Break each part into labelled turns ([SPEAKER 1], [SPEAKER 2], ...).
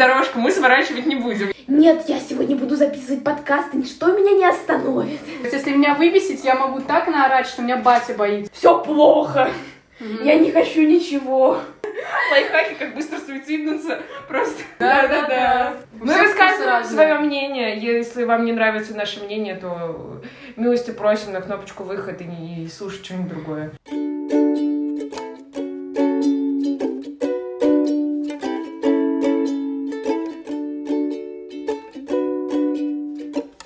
[SPEAKER 1] дорожку мы сворачивать не будем.
[SPEAKER 2] Нет, я сегодня буду записывать подкаст, и ничто меня не остановит.
[SPEAKER 3] Если меня выбесить, я могу так наорать, что меня батя боится.
[SPEAKER 2] Все плохо. Я не хочу ничего.
[SPEAKER 1] Лайфхаки, как быстро суициднуться. Просто.
[SPEAKER 3] Да-да-да.
[SPEAKER 1] Мы высказываем свое мнение. Если вам не нравится наше мнение, то милости просим на кнопочку выход и, не, и слушать что-нибудь другое.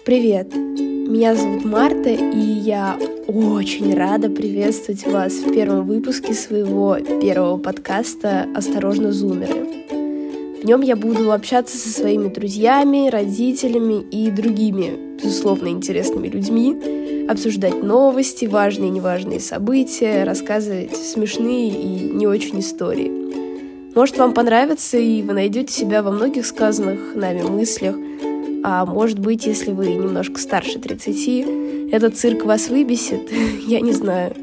[SPEAKER 2] Привет! Меня зовут Марта, и я очень рада приветствовать вас в первом выпуске своего первого подкаста «Осторожно, зумеры». В нем я буду общаться со своими друзьями, родителями и другими, безусловно, интересными людьми, обсуждать новости, важные и неважные события, рассказывать смешные и не очень истории. Может, вам понравится, и вы найдете себя во многих сказанных нами мыслях, а может быть, если вы немножко старше 30, этот цирк вас выбесит, я не знаю.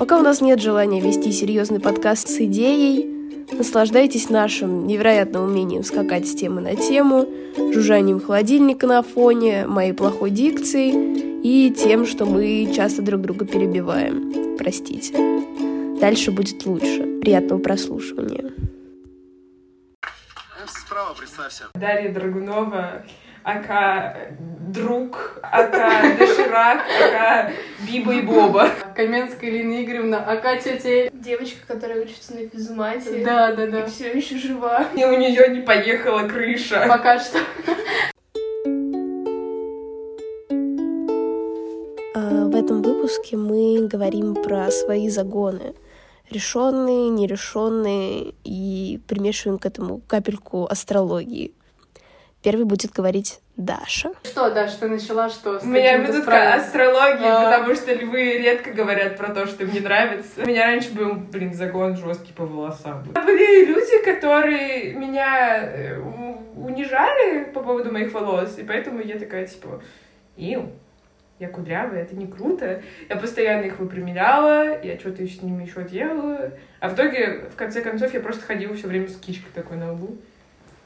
[SPEAKER 2] Пока у нас нет желания вести серьезный подкаст с идеей, наслаждайтесь нашим невероятным умением скакать с темы на тему, жужжанием холодильника на фоне, моей плохой дикцией и тем, что мы часто друг друга перебиваем. Простите. Дальше будет лучше. Приятного прослушивания.
[SPEAKER 1] Справа представься. Дарья Драгунова, ака друг, ака доширак, ака Биба и Боба.
[SPEAKER 3] Каменская Лина Игоревна, ака тетя...
[SPEAKER 2] Девочка, которая учится на физмате.
[SPEAKER 3] Да, да, да.
[SPEAKER 2] И все еще жива.
[SPEAKER 1] И у нее не поехала крыша.
[SPEAKER 3] Пока что.
[SPEAKER 2] А, в этом выпуске мы говорим про свои загоны. Решенные, нерешенные, и примешиваем к этому капельку астрологии. Первый будет говорить Даша.
[SPEAKER 3] Что, Даша, ты начала что?
[SPEAKER 1] У меня минутка астрологии, а... потому что львы редко говорят про то, что им не нравится. У меня раньше был, блин, загон жесткий по волосам. Были люди, которые меня э, унижали по поводу моих волос, и поэтому я такая, типа, ил, я кудрявая, это не круто. Я постоянно их выпрямляла, я что-то с ними еще делала. А в итоге, в конце концов, я просто ходила все время с кичкой такой на лбу.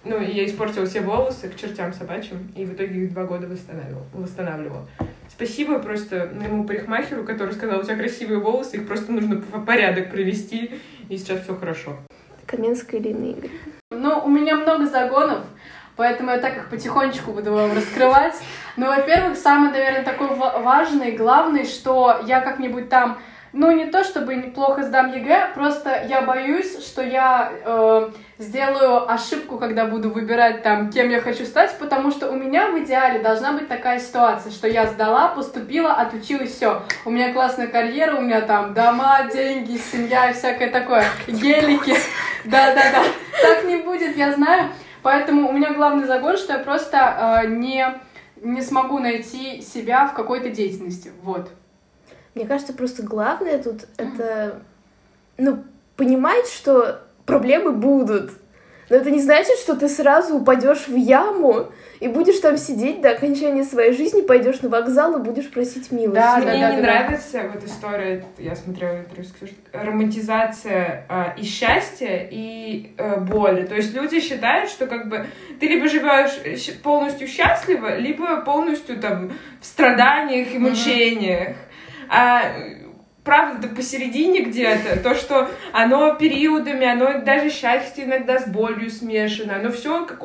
[SPEAKER 1] Ну, и я испортила все волосы к чертям собачьим, и в итоге их два года восстанавливала. восстанавливала. Спасибо просто моему парикмахеру, который сказал, у тебя красивые волосы, их просто нужно в порядок привести, и сейчас все хорошо.
[SPEAKER 2] Каменская Ирина Игорь.
[SPEAKER 3] Ну, у меня много загонов, поэтому я так их потихонечку буду вам раскрывать. Ну, во-первых, самый, наверное, такой важный, главный, что я как-нибудь там ну, не то чтобы неплохо сдам ЕГЭ, просто я боюсь, что я э, сделаю ошибку, когда буду выбирать там, кем я хочу стать, потому что у меня в идеале должна быть такая ситуация, что я сдала, поступила, отучилась, все. У меня классная карьера, у меня там дома, деньги, семья и всякое такое, гелики. Да-да-да. Так не будет, я знаю. Поэтому у меня главный загон, что я просто э, не, не смогу найти себя в какой-то деятельности. Вот.
[SPEAKER 2] Мне кажется, просто главное тут это, ну, понимать, что проблемы будут. Но это не значит, что ты сразу упадешь в яму и будешь там сидеть до окончания своей жизни, пойдешь на вокзал и будешь просить милости.
[SPEAKER 1] Да, Мне да, не да, нравится да. вот история, я смотрела интервью романтизация э, и счастья, и э, боли. То есть люди считают, что как бы ты либо живешь полностью счастливо, либо полностью там в страданиях и мучениях. Mm-hmm а, правда посередине где-то, то, что оно периодами, оно даже счастье иногда с болью смешано, оно все как...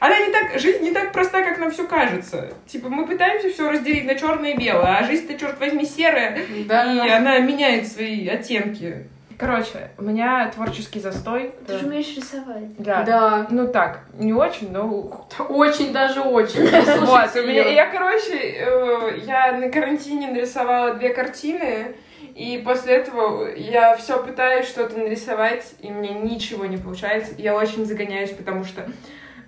[SPEAKER 1] Она не так, жизнь не так проста, как нам все кажется. Типа, мы пытаемся все разделить на черное и белое, а жизнь-то, черт возьми, серая, да. и она меняет свои оттенки. Короче, у меня творческий застой.
[SPEAKER 2] Ты да. же умеешь рисовать.
[SPEAKER 1] Да. Да. Ну так, не очень, но...
[SPEAKER 3] Очень даже очень.
[SPEAKER 1] Вот, у меня... Я, короче, э, я на карантине нарисовала две картины, и после этого я все пытаюсь что-то нарисовать, и мне ничего не получается. Я очень загоняюсь, потому что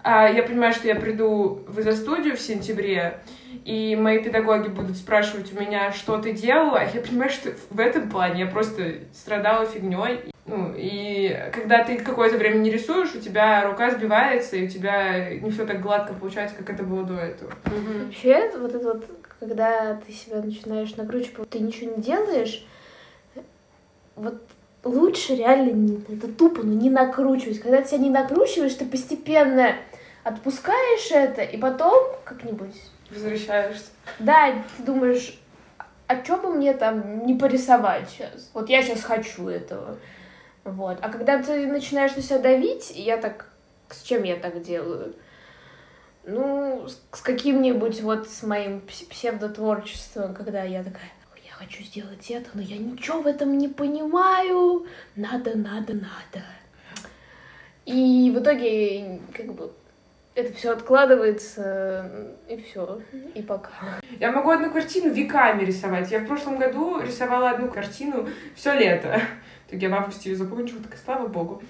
[SPEAKER 1] а, я понимаю, что я приду в изо-студию в сентябре, и мои педагоги будут спрашивать у меня, что ты делала, а я понимаю, что в этом плане я просто страдала фигней. Ну, и когда ты какое-то время не рисуешь, у тебя рука сбивается, и у тебя не все так гладко получается, как это было до этого.
[SPEAKER 2] Угу. Вообще, вот это вот, когда ты себя начинаешь накручивать, ты ничего не делаешь, вот лучше реально это тупо, но не накручивать. Когда ты себя не накручиваешь, ты постепенно отпускаешь это, и потом как-нибудь...
[SPEAKER 1] Возвращаешься.
[SPEAKER 2] Да, ты думаешь, а что бы мне там не порисовать сейчас? Вот я сейчас хочу этого. Вот. А когда ты начинаешь на себя давить, я так... С чем я так делаю? Ну, с каким-нибудь вот с моим псевдотворчеством, когда я такая, хочу сделать это, но я ничего в этом не понимаю. Надо, надо, надо. И в итоге, как бы, это все откладывается, и все, и пока.
[SPEAKER 1] Я могу одну картину веками рисовать. Я в прошлом году рисовала одну картину все лето. Так я в августе ее закончила, так слава богу.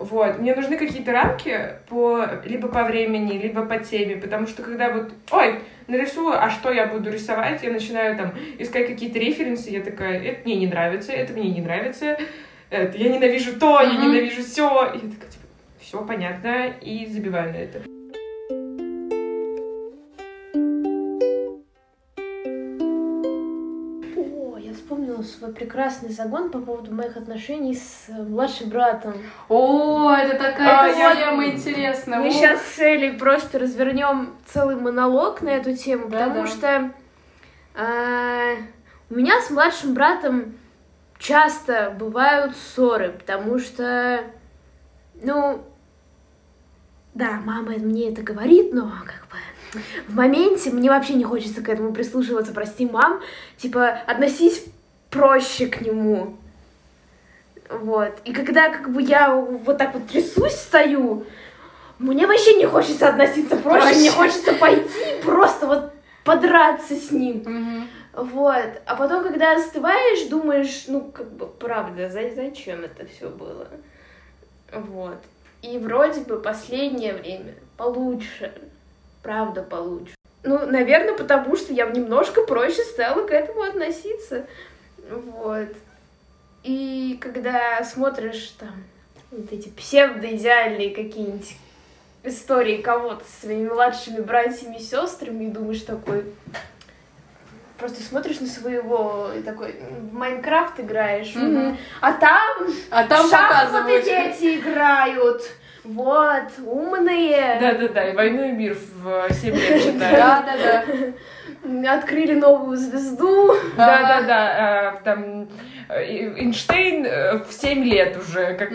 [SPEAKER 1] Вот, мне нужны какие-то рамки по, либо по времени, либо по теме, потому что когда вот, ой, нарисую, а что я буду рисовать, я начинаю там искать какие-то референсы, я такая, это мне не нравится, это мне не нравится, это, я ненавижу то, mm-hmm. я ненавижу все, и я такая, типа, все понятно, и забиваю на это.
[SPEAKER 2] Свой прекрасный загон по поводу моих отношений с э, младшим братом.
[SPEAKER 3] О, это такая а, тема интересная.
[SPEAKER 2] Мы О. сейчас с Элей просто развернем целый монолог на эту тему, да, потому да. что а, у меня с младшим братом часто бывают ссоры, потому что, ну, да, мама мне это говорит, но как бы в моменте мне вообще не хочется к этому прислушиваться, прости, мам, типа, относись проще к нему. Вот. И когда как бы я вот так вот трясусь, стою, мне вообще не хочется относиться проще, проще. мне хочется пойти просто вот подраться с ним.
[SPEAKER 3] Угу.
[SPEAKER 2] Вот. А потом, когда остываешь, думаешь, ну, как бы, правда, зачем это все было? Вот. И вроде бы последнее время получше. Правда, получше. Ну, наверное, потому что я немножко проще стала к этому относиться. Вот. И когда смотришь там вот эти псевдоидеальные какие-нибудь истории кого-то с своими младшими братьями и сестрами и думаешь такой, просто смотришь на своего и такой в Майнкрафт играешь,
[SPEAKER 3] mm-hmm.
[SPEAKER 2] а там,
[SPEAKER 3] а там
[SPEAKER 2] шахматы дети играют. Вот, умные.
[SPEAKER 1] Да-да-да, и «Войну и мир» в 7 лет читаю.
[SPEAKER 3] Да-да-да.
[SPEAKER 2] Открыли новую звезду.
[SPEAKER 1] Да-да-да, там Эйнштейн э, в 7 лет уже. как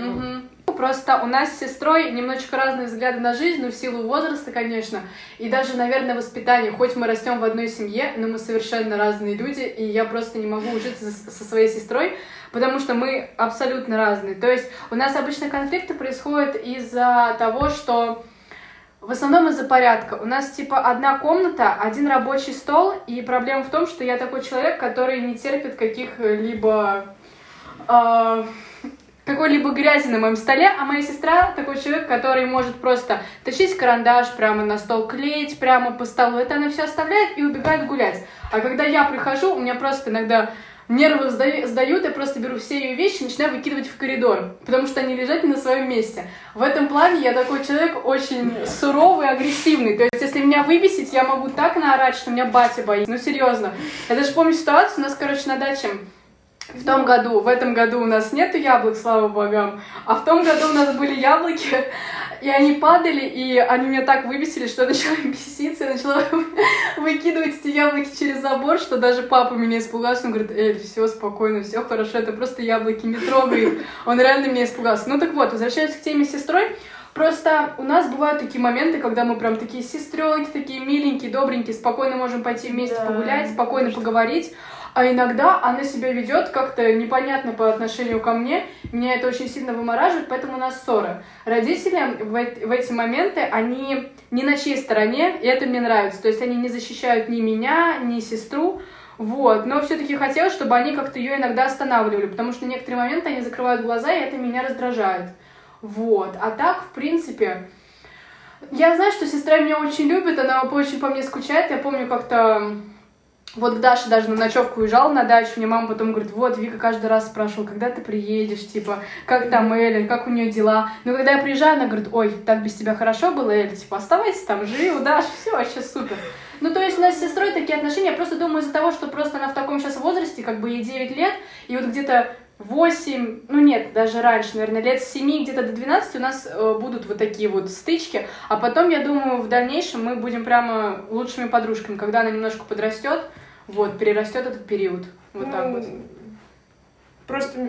[SPEAKER 3] Просто у нас с сестрой немножечко разные взгляды на жизнь, ну, в силу возраста, конечно, и даже, наверное, воспитание. Хоть мы растем в одной семье, но мы совершенно разные люди, и я просто не могу ужиться со своей сестрой, потому что мы абсолютно разные. То есть у нас обычно конфликты происходят из-за того, что в основном из-за порядка. У нас типа одна комната, один рабочий стол, и проблема в том, что я такой человек, который не терпит каких-либо э, какой-либо грязи на моем столе, а моя сестра такой человек, который может просто тащить карандаш прямо на стол, клеить прямо по столу. Это она все оставляет и убегает гулять. А когда я прихожу, у меня просто иногда нервы сдают, я просто беру все ее вещи и начинаю выкидывать в коридор, потому что они лежат не на своем месте. В этом плане я такой человек очень суровый, агрессивный. То есть, если меня выбесить, я могу так наорать, что меня батя боится. Ну, серьезно. Я даже помню ситуацию, у нас, короче, на даче в том году, в этом году у нас нету яблок, слава богам, а в том году у нас были яблоки, и они падали, и они меня так выбесили, что я начала беситься, я начала выкидывать эти яблоки через забор, что даже папа меня испугался, он говорит, Эль, все спокойно, все хорошо, это просто яблоки, не трогай их. Он реально меня испугался. Ну так вот, возвращаясь к теме с сестрой, Просто у нас бывают такие моменты, когда мы прям такие сестренки, такие миленькие, добренькие, спокойно можем пойти вместе да, погулять, спокойно поговорить а иногда она себя ведет как-то непонятно по отношению ко мне, меня это очень сильно вымораживает, поэтому у нас ссора. Родители в, в эти моменты, они не на чьей стороне, и это мне нравится, то есть они не защищают ни меня, ни сестру, вот, но все-таки хотелось, чтобы они как-то ее иногда останавливали, потому что некоторые моменты они закрывают глаза, и это меня раздражает. Вот, а так, в принципе, я знаю, что сестра меня очень любит, она очень по мне скучает, я помню как-то вот Даша даже на ночевку уезжала на дачу, мне мама потом говорит, вот, Вика каждый раз спрашивала, когда ты приедешь, типа, как там Эля, как у нее дела. Но когда я приезжаю, она говорит, ой, так без тебя хорошо было, Эля, типа, оставайся там, живи у Даши, все, вообще супер. Ну, то есть у нас с сестрой такие отношения, я просто думаю из-за того, что просто она в таком сейчас возрасте, как бы ей 9 лет, и вот где-то 8, ну нет, даже раньше, наверное, лет с 7 где-то до 12 у нас э, будут вот такие вот стычки, а потом, я думаю, в дальнейшем мы будем прямо лучшими подружками, когда она немножко подрастет, вот, перерастет этот период. Вот
[SPEAKER 1] Ну,
[SPEAKER 3] так вот.
[SPEAKER 1] Просто,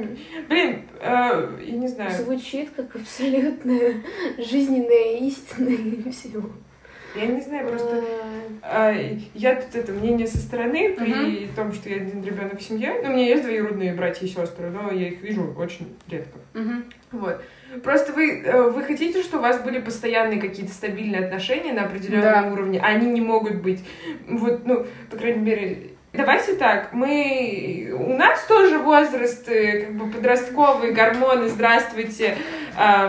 [SPEAKER 1] блин, э, я не знаю.
[SPEAKER 2] Звучит как абсолютно жизненная истина и всего.
[SPEAKER 1] Я не знаю, просто а, я тут это мнение со стороны при
[SPEAKER 3] Мгм.
[SPEAKER 1] том, что я один ребенок в семье. Ну, у меня есть двоюродные братья и сестры, но я их вижу очень редко.
[SPEAKER 3] Мгм.
[SPEAKER 1] Вот. Просто вы, э, вы хотите, чтобы у вас были постоянные какие-то стабильные отношения на определенном
[SPEAKER 3] Да.
[SPEAKER 1] уровне, а они не могут быть. Вот, ну, по крайней мере, Давайте так, мы... У нас тоже возраст, э, как бы подростковый, гормоны, здравствуйте,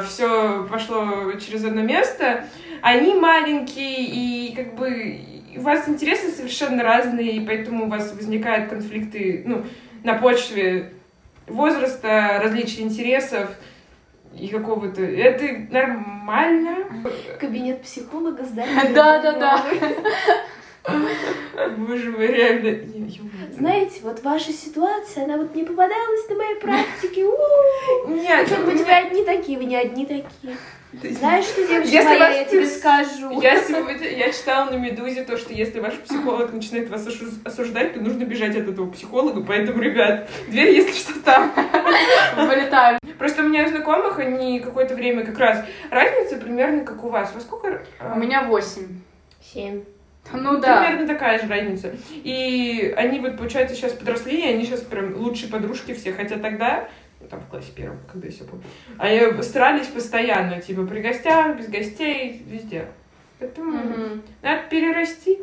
[SPEAKER 1] все пошло через одно место. Они маленькие, и как бы у вас интересы совершенно разные, и поэтому у вас возникают конфликты, ну, на почве возраста, различия интересов и какого-то... Это нормально.
[SPEAKER 2] Кабинет психолога сдать.
[SPEAKER 3] Да-да-да.
[SPEAKER 1] Боже мой, реально.
[SPEAKER 2] Знаете, вот ваша ситуация, она вот не попадалась на моей практике.
[SPEAKER 1] Нет,
[SPEAKER 2] Как
[SPEAKER 1] у
[SPEAKER 2] вы одни такие, вы не одни такие. Знаешь что, девочка
[SPEAKER 1] Если
[SPEAKER 2] моя, я тебе скажу.
[SPEAKER 1] Я сегодня, я читала на Медузе то, что если ваш психолог начинает вас осуждать, то нужно бежать от этого психолога, поэтому, ребят, дверь, если что, там.
[SPEAKER 3] Вылетаем.
[SPEAKER 1] Просто у меня знакомых, они какое-то время как раз разница примерно как у вас. Во сколько? а,
[SPEAKER 3] У меня 8.
[SPEAKER 2] Семь.
[SPEAKER 3] Ну да.
[SPEAKER 1] Примерно такая же разница. И они вот, получается, сейчас подросли, и они сейчас прям лучшие подружки все. Хотя тогда, ну, там в классе первом, когда я все помню, они старались постоянно, типа, при гостях, без гостей, везде. Поэтому
[SPEAKER 3] Мгм.
[SPEAKER 1] надо перерасти.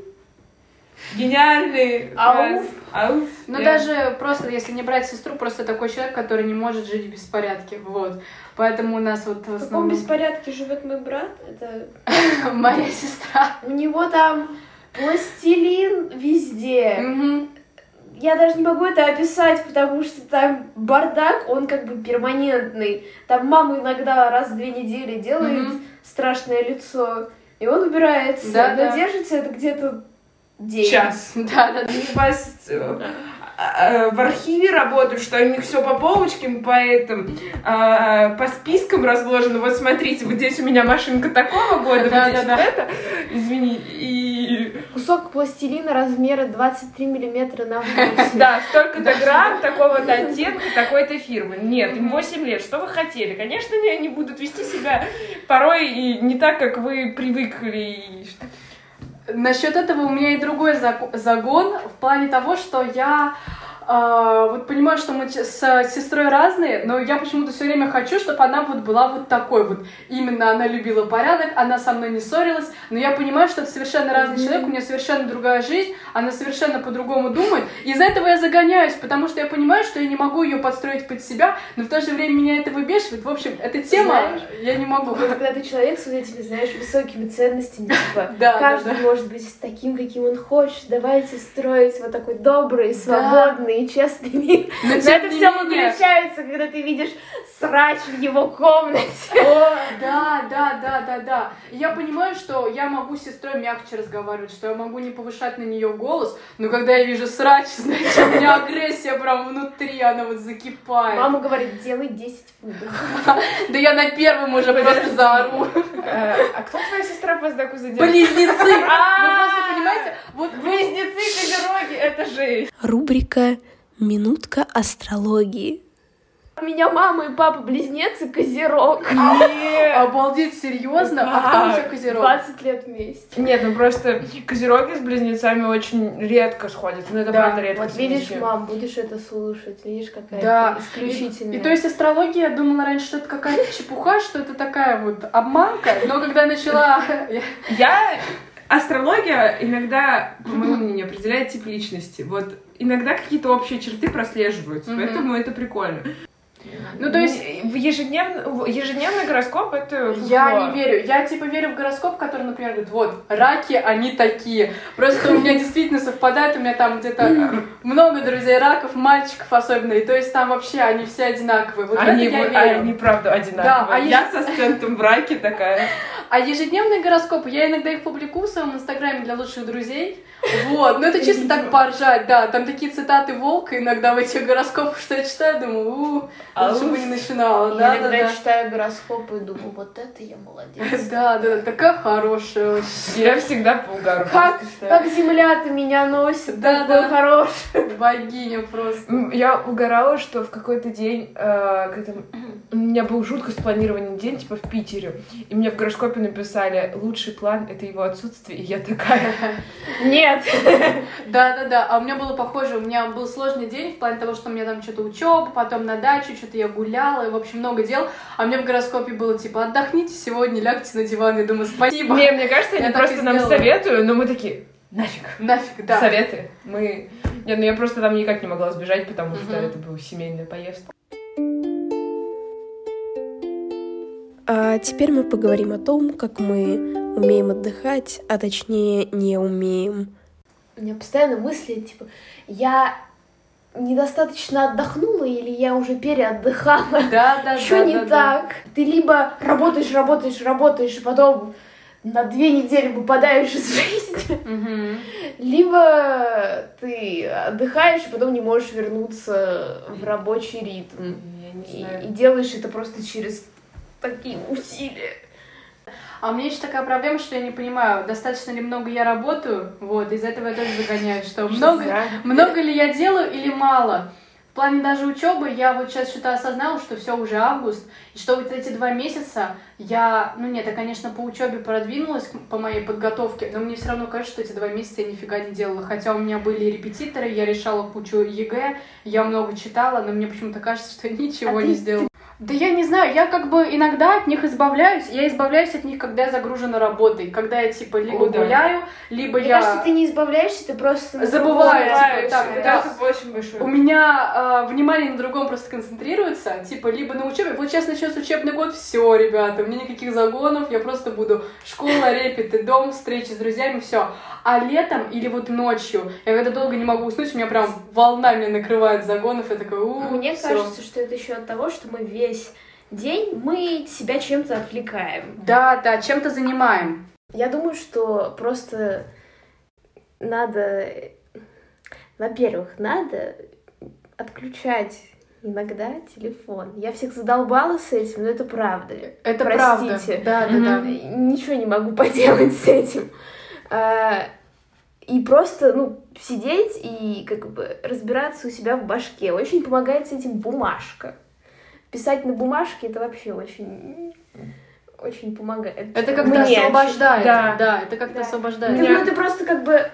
[SPEAKER 1] Гениальный.
[SPEAKER 3] Ауф.
[SPEAKER 1] Ауф.
[SPEAKER 3] Ну,
[SPEAKER 1] Я-
[SPEAKER 3] даже просто, если не брать сестру, просто такой человек, который не может жить в беспорядке. Вот. Поэтому у нас вот в
[SPEAKER 2] В каком
[SPEAKER 3] основном
[SPEAKER 2] беспорядке живет мой брат? Это
[SPEAKER 3] моя сестра.
[SPEAKER 2] у него там пластилин везде.
[SPEAKER 3] Мгм.
[SPEAKER 2] Я даже не могу это описать, потому что там бардак, он как бы перманентный. Там мама иногда раз в две недели делает
[SPEAKER 3] Мгм.
[SPEAKER 2] страшное лицо, и он убирается.
[SPEAKER 3] Да,
[SPEAKER 2] Но
[SPEAKER 3] да.
[SPEAKER 2] держится это где-то день.
[SPEAKER 1] Час.
[SPEAKER 3] Да, да, да.
[SPEAKER 1] Э, в архиве работают, что у них все по полочкам, по этим, э, по спискам разложено. Вот смотрите, вот здесь у меня машинка такого года, вот здесь
[SPEAKER 3] да,
[SPEAKER 1] вот это. Извини. И
[SPEAKER 2] Кусок пластилина размера 23 миллиметра на 8.
[SPEAKER 1] да, столько-то грамм, такого-то оттенка, такой-то фирмы. Нет, им 8 лет. Что вы хотели? Конечно, они будут вести себя порой и не так, как вы привыкли. И
[SPEAKER 3] Насчет этого у меня и другой загон в плане того, что я а, вот понимаю, что мы с сестрой разные, но я почему-то все время хочу, чтобы она вот была вот такой вот. Именно она любила порядок, она со мной не ссорилась, но я понимаю, что это совершенно разный человек, у нее совершенно другая жизнь, она совершенно по-другому думает. И из-за этого я загоняюсь, потому что я понимаю, что я не могу ее подстроить под себя, но в то же время меня это выбешивает. В общем, эта тема
[SPEAKER 2] Знаешь,
[SPEAKER 3] я не могу.
[SPEAKER 2] Вот когда ты человек с вот этими, знаешь, высокими ценностями, типа,
[SPEAKER 3] Да, да,
[SPEAKER 2] каждый
[SPEAKER 3] да.
[SPEAKER 2] может быть таким, каким он хочет, давайте строить вот такой добрый, свободный и честный мир.
[SPEAKER 3] Но
[SPEAKER 2] Но это все выключается, когда ты видишь срач в его комнате.
[SPEAKER 3] О, да, да, да, да, да. И я понимаю, что я могу с сестрой мягче разговаривать, что я могу не повышать на нее голос, но когда я вижу срач, знаете, у меня агрессия прям внутри, она вот закипает.
[SPEAKER 2] Мама говорит, делай 10 фунтов.
[SPEAKER 3] Да я на первом уже просто заору.
[SPEAKER 1] Э, А кто твоя сестра по знаку зодиака?
[SPEAKER 3] Близнецы! Вы просто понимаете, вот.
[SPEAKER 1] Близнецы Козероги, это жесть.
[SPEAKER 2] Рубрика «Минутка астрологии». У меня мама и папа близнецы Козерог.
[SPEAKER 3] Обалдеть, серьезно? А кто вообще козерог?
[SPEAKER 2] 20 лет вместе.
[SPEAKER 1] Нет, ну просто козероги с близнецами очень редко сходятся. Ну это
[SPEAKER 3] Да,
[SPEAKER 1] правда редко.
[SPEAKER 2] Вот видишь, мам, будешь это слушать, видишь, какая
[SPEAKER 3] Да.
[SPEAKER 2] исключительная.
[SPEAKER 3] И то есть астрология, я думала раньше, что это какая-то чепуха, что это такая вот обманка, но когда начала...
[SPEAKER 1] Я... Астрология иногда, по моему мнению, определяет тип личности. Вот иногда какие-то общие черты прослеживаются,
[SPEAKER 3] Мгм.
[SPEAKER 1] поэтому это прикольно.
[SPEAKER 3] Ну, то есть
[SPEAKER 1] в ежедневный, ежедневный гороскоп это...
[SPEAKER 3] Я
[SPEAKER 1] фуфло.
[SPEAKER 3] не верю. Я типа верю в гороскоп, который, например, говорит, вот, раки, они такие. Просто у меня действительно совпадает, у меня там где-то много друзей раков, мальчиков особенно, и то есть там вообще они все одинаковые. Вот
[SPEAKER 1] Они,
[SPEAKER 3] это я верю.
[SPEAKER 1] они правда одинаковые.
[SPEAKER 3] Да, а
[SPEAKER 1] я со сцентом в браке такая.
[SPEAKER 3] А ежедневные гороскопы, я иногда их публикую в своем инстаграме для лучших друзей. Вот, ну это чисто так поржать, да. Там такие цитаты волка иногда в этих гороскопах, что я читаю, думаю, у,
[SPEAKER 1] А
[SPEAKER 3] лучше бы не начинала.
[SPEAKER 2] Я
[SPEAKER 3] Да, да,
[SPEAKER 2] иногда
[SPEAKER 3] да.
[SPEAKER 2] читаю гороскопы и думаю, вот это я молодец.
[SPEAKER 3] Да, да, такая хорошая вообще.
[SPEAKER 1] Я всегда по угару.
[SPEAKER 2] Как, как земля-то меня носит,
[SPEAKER 3] Да, да.
[SPEAKER 2] хороший.
[SPEAKER 3] Богиня просто.
[SPEAKER 1] Я угорала, что в какой-то день, э, когда у меня был жутко спланированный день, типа в Питере, и мне в гороскопе написали, лучший план — это его отсутствие, и я такая,
[SPEAKER 2] Нет.
[SPEAKER 3] Да, да, да. А у меня было похоже, у меня был сложный день в плане того, что у меня там что-то учеба, потом на дачу, что-то я гуляла, и, в общем, много дел. А мне в гороскопе было типа, отдохните сегодня, лягте на диван. Я думаю, спасибо.
[SPEAKER 1] Не, мне кажется, они просто нам советуют, но мы такие, нафиг.
[SPEAKER 3] Нафиг, да.
[SPEAKER 1] Советы. Мы... Нет, ну я просто там никак не могла сбежать, потому что это была семейная поездка.
[SPEAKER 2] А теперь мы поговорим о том, как мы умеем отдыхать, а точнее не умеем. У меня постоянно мысли, типа, я недостаточно отдохнула или я уже переотдыхала?
[SPEAKER 3] Да, да,
[SPEAKER 2] Что
[SPEAKER 3] да,
[SPEAKER 2] не
[SPEAKER 3] да, да.
[SPEAKER 2] так? Ты либо работаешь, работаешь, работаешь, и потом на две недели выпадаешь из жизни,
[SPEAKER 3] Мгм.
[SPEAKER 2] либо ты отдыхаешь, и потом не можешь вернуться в рабочий ритм.
[SPEAKER 1] Я не
[SPEAKER 2] И, и делаешь это просто через такие усилия.
[SPEAKER 3] А у меня еще такая проблема, что я не понимаю, достаточно ли много я работаю, вот, из-за этого я тоже загоняю, что много, много ли я делаю или мало. В плане даже учебы я вот сейчас что-то осознала, что все уже август, и что вот эти два месяца я, ну нет, я, конечно, по учебе продвинулась по моей подготовке, но мне все равно кажется, что эти два месяца я нифига не делала. Хотя у меня были репетиторы, я решала кучу ЕГЭ, я много читала, но мне почему-то кажется, что ничего
[SPEAKER 2] А
[SPEAKER 3] не
[SPEAKER 2] ты-
[SPEAKER 3] сделала. Да я не знаю, я как бы иногда от них избавляюсь. Я избавляюсь от них, когда я загружена работой. Когда я типа либо
[SPEAKER 1] О, да.
[SPEAKER 3] гуляю, либо
[SPEAKER 2] Мне
[SPEAKER 3] я...
[SPEAKER 2] кажется, ты не избавляешься, ты просто... другом
[SPEAKER 3] типа, так, да.
[SPEAKER 1] Это очень большой.
[SPEAKER 3] У меня э, внимание на другом просто концентрируется, типа, либо на учебе. Вот сейчас начнется учебный год, все, ребята, у меня никаких загонов, я просто буду школа, репеты, дом, встречи с друзьями, все. А летом или вот ночью, я когда долго не могу уснуть, у меня прям волнами накрывает загонов, я такая, у
[SPEAKER 2] Мне
[SPEAKER 3] всё».
[SPEAKER 2] кажется, что это еще от того, что мы весь день мы себя чем-то отвлекаем.
[SPEAKER 3] Да, да, чем-то занимаем.
[SPEAKER 2] Я думаю, что просто надо, во-первых, надо отключать иногда телефон. Я всех задолбала с этим, но это правда.
[SPEAKER 3] Это
[SPEAKER 2] Простите.
[SPEAKER 3] правда. Да, да, да.
[SPEAKER 2] Ничего не могу поделать с этим. А, И просто, ну, сидеть и как бы разбираться у себя в башке. Очень помогает с этим бумажка. Писать на бумажке это вообще очень, очень помогает.
[SPEAKER 3] Это как-то
[SPEAKER 2] Мне.
[SPEAKER 3] освобождает.
[SPEAKER 1] Да.
[SPEAKER 3] Да, это как-то
[SPEAKER 2] Да.
[SPEAKER 3] освобождает.
[SPEAKER 2] Ты, ну, ты просто как бы,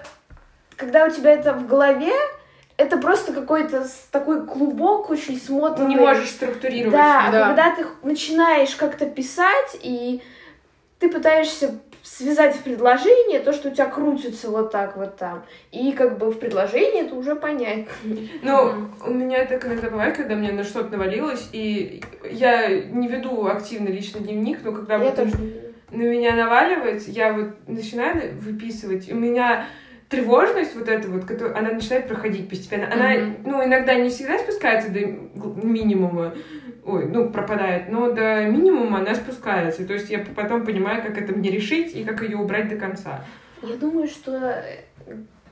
[SPEAKER 2] когда у тебя это в голове, это просто какой-то такой клубок очень смотанный.
[SPEAKER 1] не можешь структурировать.
[SPEAKER 2] Да, а
[SPEAKER 3] Да.
[SPEAKER 2] когда ты начинаешь как-то писать, и ты пытаешься связать в предложение то, что у тебя крутится вот так вот там, и как бы в предложении это уже понять.
[SPEAKER 1] Ну, у меня так иногда бывает, когда мне на что-то навалилось, и я не веду активно личный дневник, но когда
[SPEAKER 2] Я
[SPEAKER 1] вот
[SPEAKER 2] тоже
[SPEAKER 1] на меня наваливается, я вот начинаю выписывать, и у меня тревожность вот эта вот, которая, она начинает проходить постепенно. Она,
[SPEAKER 3] Мгм.
[SPEAKER 1] ну, иногда не всегда спускается до минимума, ой, ну, пропадает, но до минимума она спускается. То есть я потом понимаю, как это мне решить и как ее убрать до конца.
[SPEAKER 2] Я думаю, что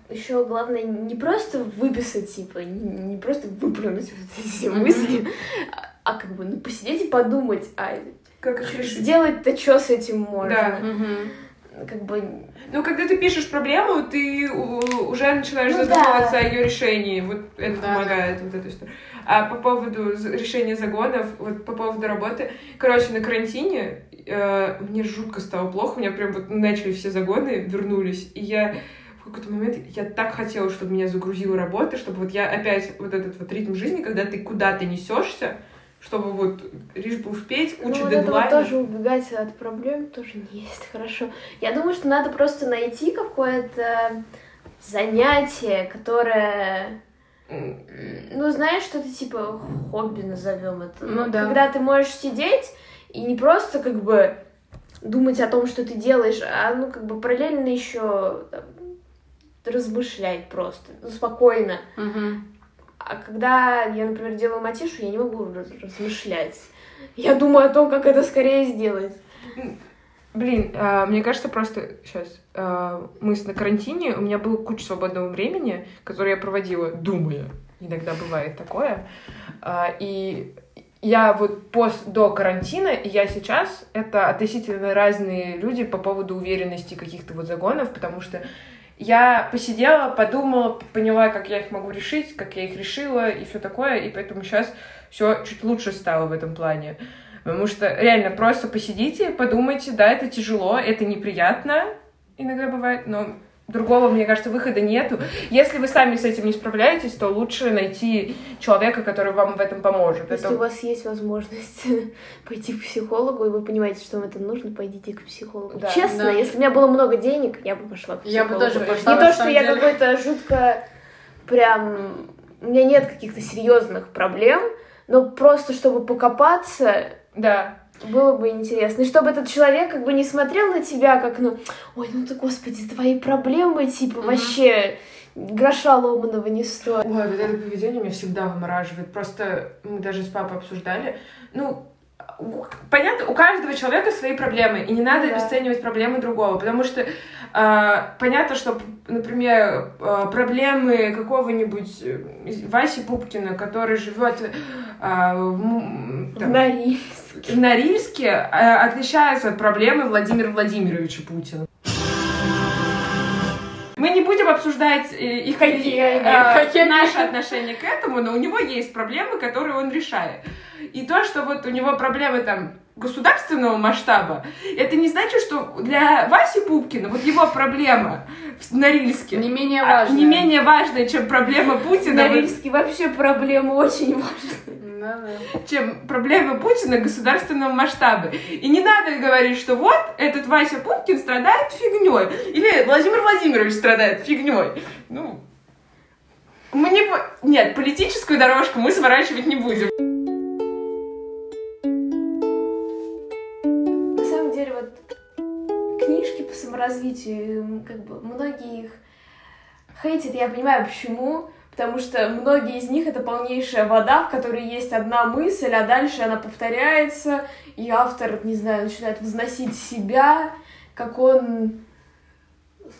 [SPEAKER 2] еще главное не просто выписать, типа, не не просто выплюнуть вот эти все мысли, а- а как бы ну, посидеть и подумать, а
[SPEAKER 1] Как
[SPEAKER 2] сделать-то что с этим можно?
[SPEAKER 1] Да.
[SPEAKER 2] Как бы
[SPEAKER 1] Ну, когда ты пишешь проблему, ты уже начинаешь
[SPEAKER 2] Ну
[SPEAKER 1] задумываться
[SPEAKER 2] да.
[SPEAKER 1] о ее решении. Вот это
[SPEAKER 3] Да.
[SPEAKER 1] помогает, вот эта история. А по поводу решения загонов, вот по поводу работы. Короче, на карантине э, мне жутко стало плохо. У меня прям вот начали все загоны, вернулись. И я в какой-то момент я так хотела, чтобы меня загрузила работа, чтобы вот я опять вот этот вот ритм жизни, когда ты куда-то несешься, чтобы вот лишь бы успеть,
[SPEAKER 2] ну,
[SPEAKER 1] куча
[SPEAKER 2] вот это вот
[SPEAKER 1] дедлайнов.
[SPEAKER 2] тоже убегать от проблем тоже не есть хорошо. Я думаю, что надо просто найти какое-то занятие, которое Ну, знаешь, что-то типа хобби назовем это.
[SPEAKER 3] Ну да.
[SPEAKER 2] Когда ты можешь сидеть и не просто как бы думать о том, что ты делаешь, а ну как бы параллельно еще размышлять просто, ну, спокойно.
[SPEAKER 3] Мгм.
[SPEAKER 2] А когда я, например, делаю матишу, я не могу раз- размышлять. Я думаю о том, как это скорее сделать.
[SPEAKER 1] Блин, а, мне кажется, просто сейчас а, мы на карантине, у меня было куча свободного времени, которое я проводила, думая. Иногда бывает такое. А, и я вот пост до карантина, и я сейчас, это относительно разные люди по поводу уверенности каких-то вот загонов, потому что я посидела, подумала, поняла, как я их могу решить, как я их решила и все такое, и поэтому сейчас все чуть лучше стало в этом плане. Потому что реально просто посидите, подумайте, да, это тяжело, это неприятно, иногда бывает, но другого, мне кажется, выхода нету. Если вы сами с этим не справляетесь, то лучше найти человека, который вам в этом поможет.
[SPEAKER 2] Если
[SPEAKER 1] это...
[SPEAKER 2] у вас есть возможность пойти к психологу, и вы понимаете, что вам это нужно, пойдите к психологу. Да, Честно, да. если у меня было много денег, я бы пошла к психологу.
[SPEAKER 3] Я бы тоже пошла.
[SPEAKER 2] Не то, что я какой-то жутко прям... У меня нет каких-то серьезных проблем, но просто чтобы покопаться...
[SPEAKER 1] Да.
[SPEAKER 2] Было бы интересно. И чтобы этот человек как бы не смотрел на тебя, как, ну, ой, ну ты, господи, твои проблемы, типа, mm-hmm. вообще гроша ломаного не стоит.
[SPEAKER 1] Ой, вот это поведение меня всегда вымораживает. Просто мы даже с папой обсуждали. Ну, понятно, у каждого человека свои проблемы, и не надо да. обесценивать проблемы другого, потому что э, понятно, что, например, э, проблемы какого-нибудь э, Васи Пупкина, который живет э, в,
[SPEAKER 2] там, в Норильске,
[SPEAKER 1] в Норильске э, отличаются от проблемы Владимира Владимировича Путина. Мы не будем обсуждать э, их какие, э, какие наши отношения к этому, но у него есть проблемы, которые он решает. И то, что вот у него проблемы там государственного масштаба, это не значит, что для Васи Пупкина вот его проблема в Норильске
[SPEAKER 3] не менее важная,
[SPEAKER 1] не менее важная чем проблема Путина.
[SPEAKER 2] Норильске вообще проблема очень важная
[SPEAKER 1] чем проблема Путина государственного масштаба. И не надо говорить, что вот этот Вася Пупкин страдает фигней. Или Владимир Владимирович страдает фигней. Ну, мы не... Нет, политическую дорожку мы сворачивать не будем.
[SPEAKER 2] На самом деле, вот книжки по саморазвитию, как бы многие их хейтят, я понимаю, почему потому что многие из них это полнейшая вода, в которой есть одна мысль, а дальше она повторяется, и автор, не знаю, начинает возносить себя, как он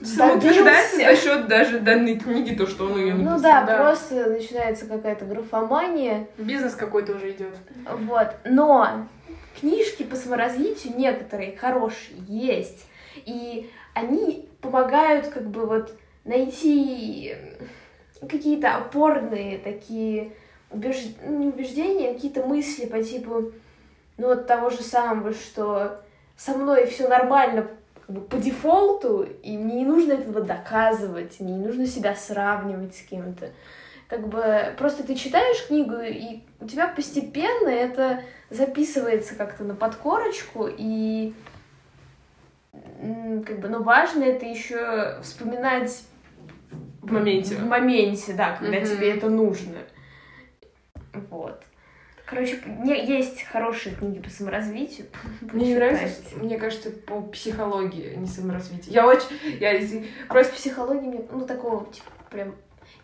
[SPEAKER 1] Самоутверждается за счет даже данной книги, то, что он ее
[SPEAKER 2] написал. Ну да, да, просто начинается какая-то графомания.
[SPEAKER 3] Бизнес какой-то уже идет.
[SPEAKER 2] Вот. Но книжки по саморазвитию некоторые хорошие есть. И они помогают как бы вот найти какие-то опорные такие убеж... Ну, не убеждения, а какие-то мысли по типу, ну вот того же самого, что со мной все нормально как бы, по дефолту, и мне не нужно этого доказывать, мне не нужно себя сравнивать с кем-то. Как бы просто ты читаешь книгу, и у тебя постепенно это записывается как-то на подкорочку, и как бы, но важно это еще вспоминать
[SPEAKER 1] в моменте.
[SPEAKER 2] В моменте, да, когда mm-hmm. тебе это нужно. Вот. Короче, есть хорошие книги по саморазвитию.
[SPEAKER 1] Мне не нравится, мне кажется, по психологии, а не саморазвитию. Я очень... Я
[SPEAKER 2] а просто... психологии мне, ну, такого, типа, прям...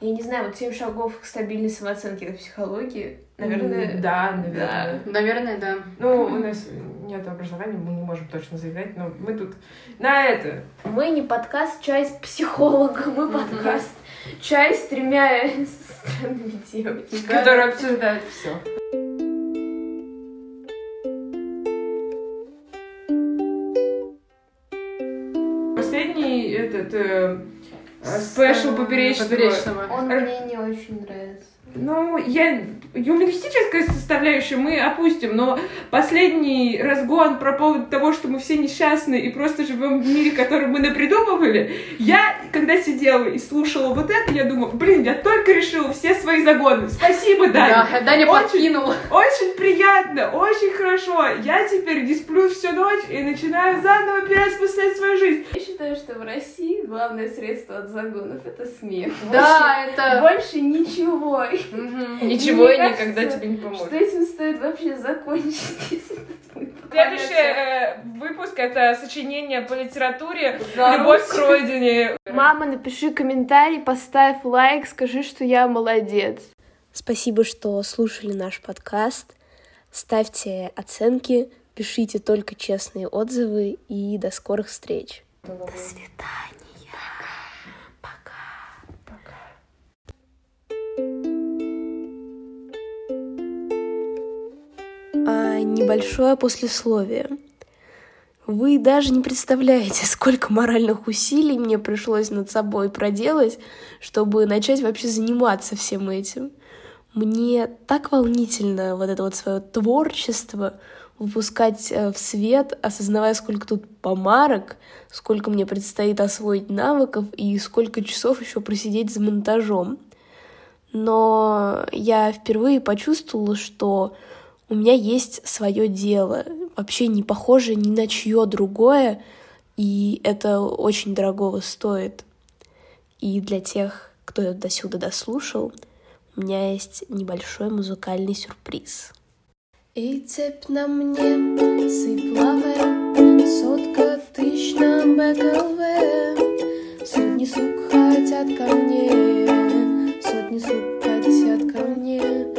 [SPEAKER 2] Я не знаю, вот семь шагов к стабильной самооценке это психологии. Наверное...
[SPEAKER 1] Mm, да, наверное.
[SPEAKER 3] Да. Наверное, да.
[SPEAKER 1] Ну, у нас нет образования, мы не можем точно заявлять, но мы тут на это.
[SPEAKER 2] Мы не подкаст «Чай с психологом», мы подкаст «Чай с тремя странными девочками».
[SPEAKER 1] Которые обсуждают все. Последний этот э, спешл поперечного.
[SPEAKER 2] Он мне не очень нравится.
[SPEAKER 1] Ну, я юмористическая составляющая мы опустим, но последний разгон про поводу того, что мы все несчастны и просто живем в мире, который мы напридумывали, я, когда сидела и слушала вот это, я думала, блин, я только решила все свои загоны. Спасибо, Даня.
[SPEAKER 3] Да, Даня очень, подкинул.
[SPEAKER 1] Очень приятно, очень хорошо. Я теперь не сплю всю ночь и начинаю заново переосмыслять свою жизнь.
[SPEAKER 2] Я считаю, что в России главное средство от загонов — это смех.
[SPEAKER 3] Да, больше, это...
[SPEAKER 2] Больше ничего.
[SPEAKER 1] Ничего никогда тебе не поможет.
[SPEAKER 2] Что этим стоит вообще закончить,
[SPEAKER 1] Следующий э, выпуск — это сочинение по литературе «Любовь к родине».
[SPEAKER 2] Мама, напиши комментарий, поставь лайк, скажи, что я молодец. Спасибо, что слушали наш подкаст. Ставьте оценки, Пишите только честные отзывы и до скорых встреч.
[SPEAKER 1] До
[SPEAKER 2] свидания. Небольшое послесловие. Вы даже не представляете, сколько моральных усилий мне пришлось над собой проделать, чтобы начать вообще заниматься всем этим. Мне так волнительно вот это вот свое творчество выпускать э, в свет, осознавая, сколько тут помарок, сколько мне предстоит освоить навыков и сколько часов еще просидеть за монтажом. Но я впервые почувствовала, что у меня есть свое дело, вообще не похоже ни на чье другое, и это очень дорогого стоит. И для тех, кто до сюда дослушал, у меня есть небольшой музыкальный сюрприз. И цепь на мне сыплаве, сотка тысяч на БКВ, сотни сук хотят ко мне, сотни сук хотят ко мне,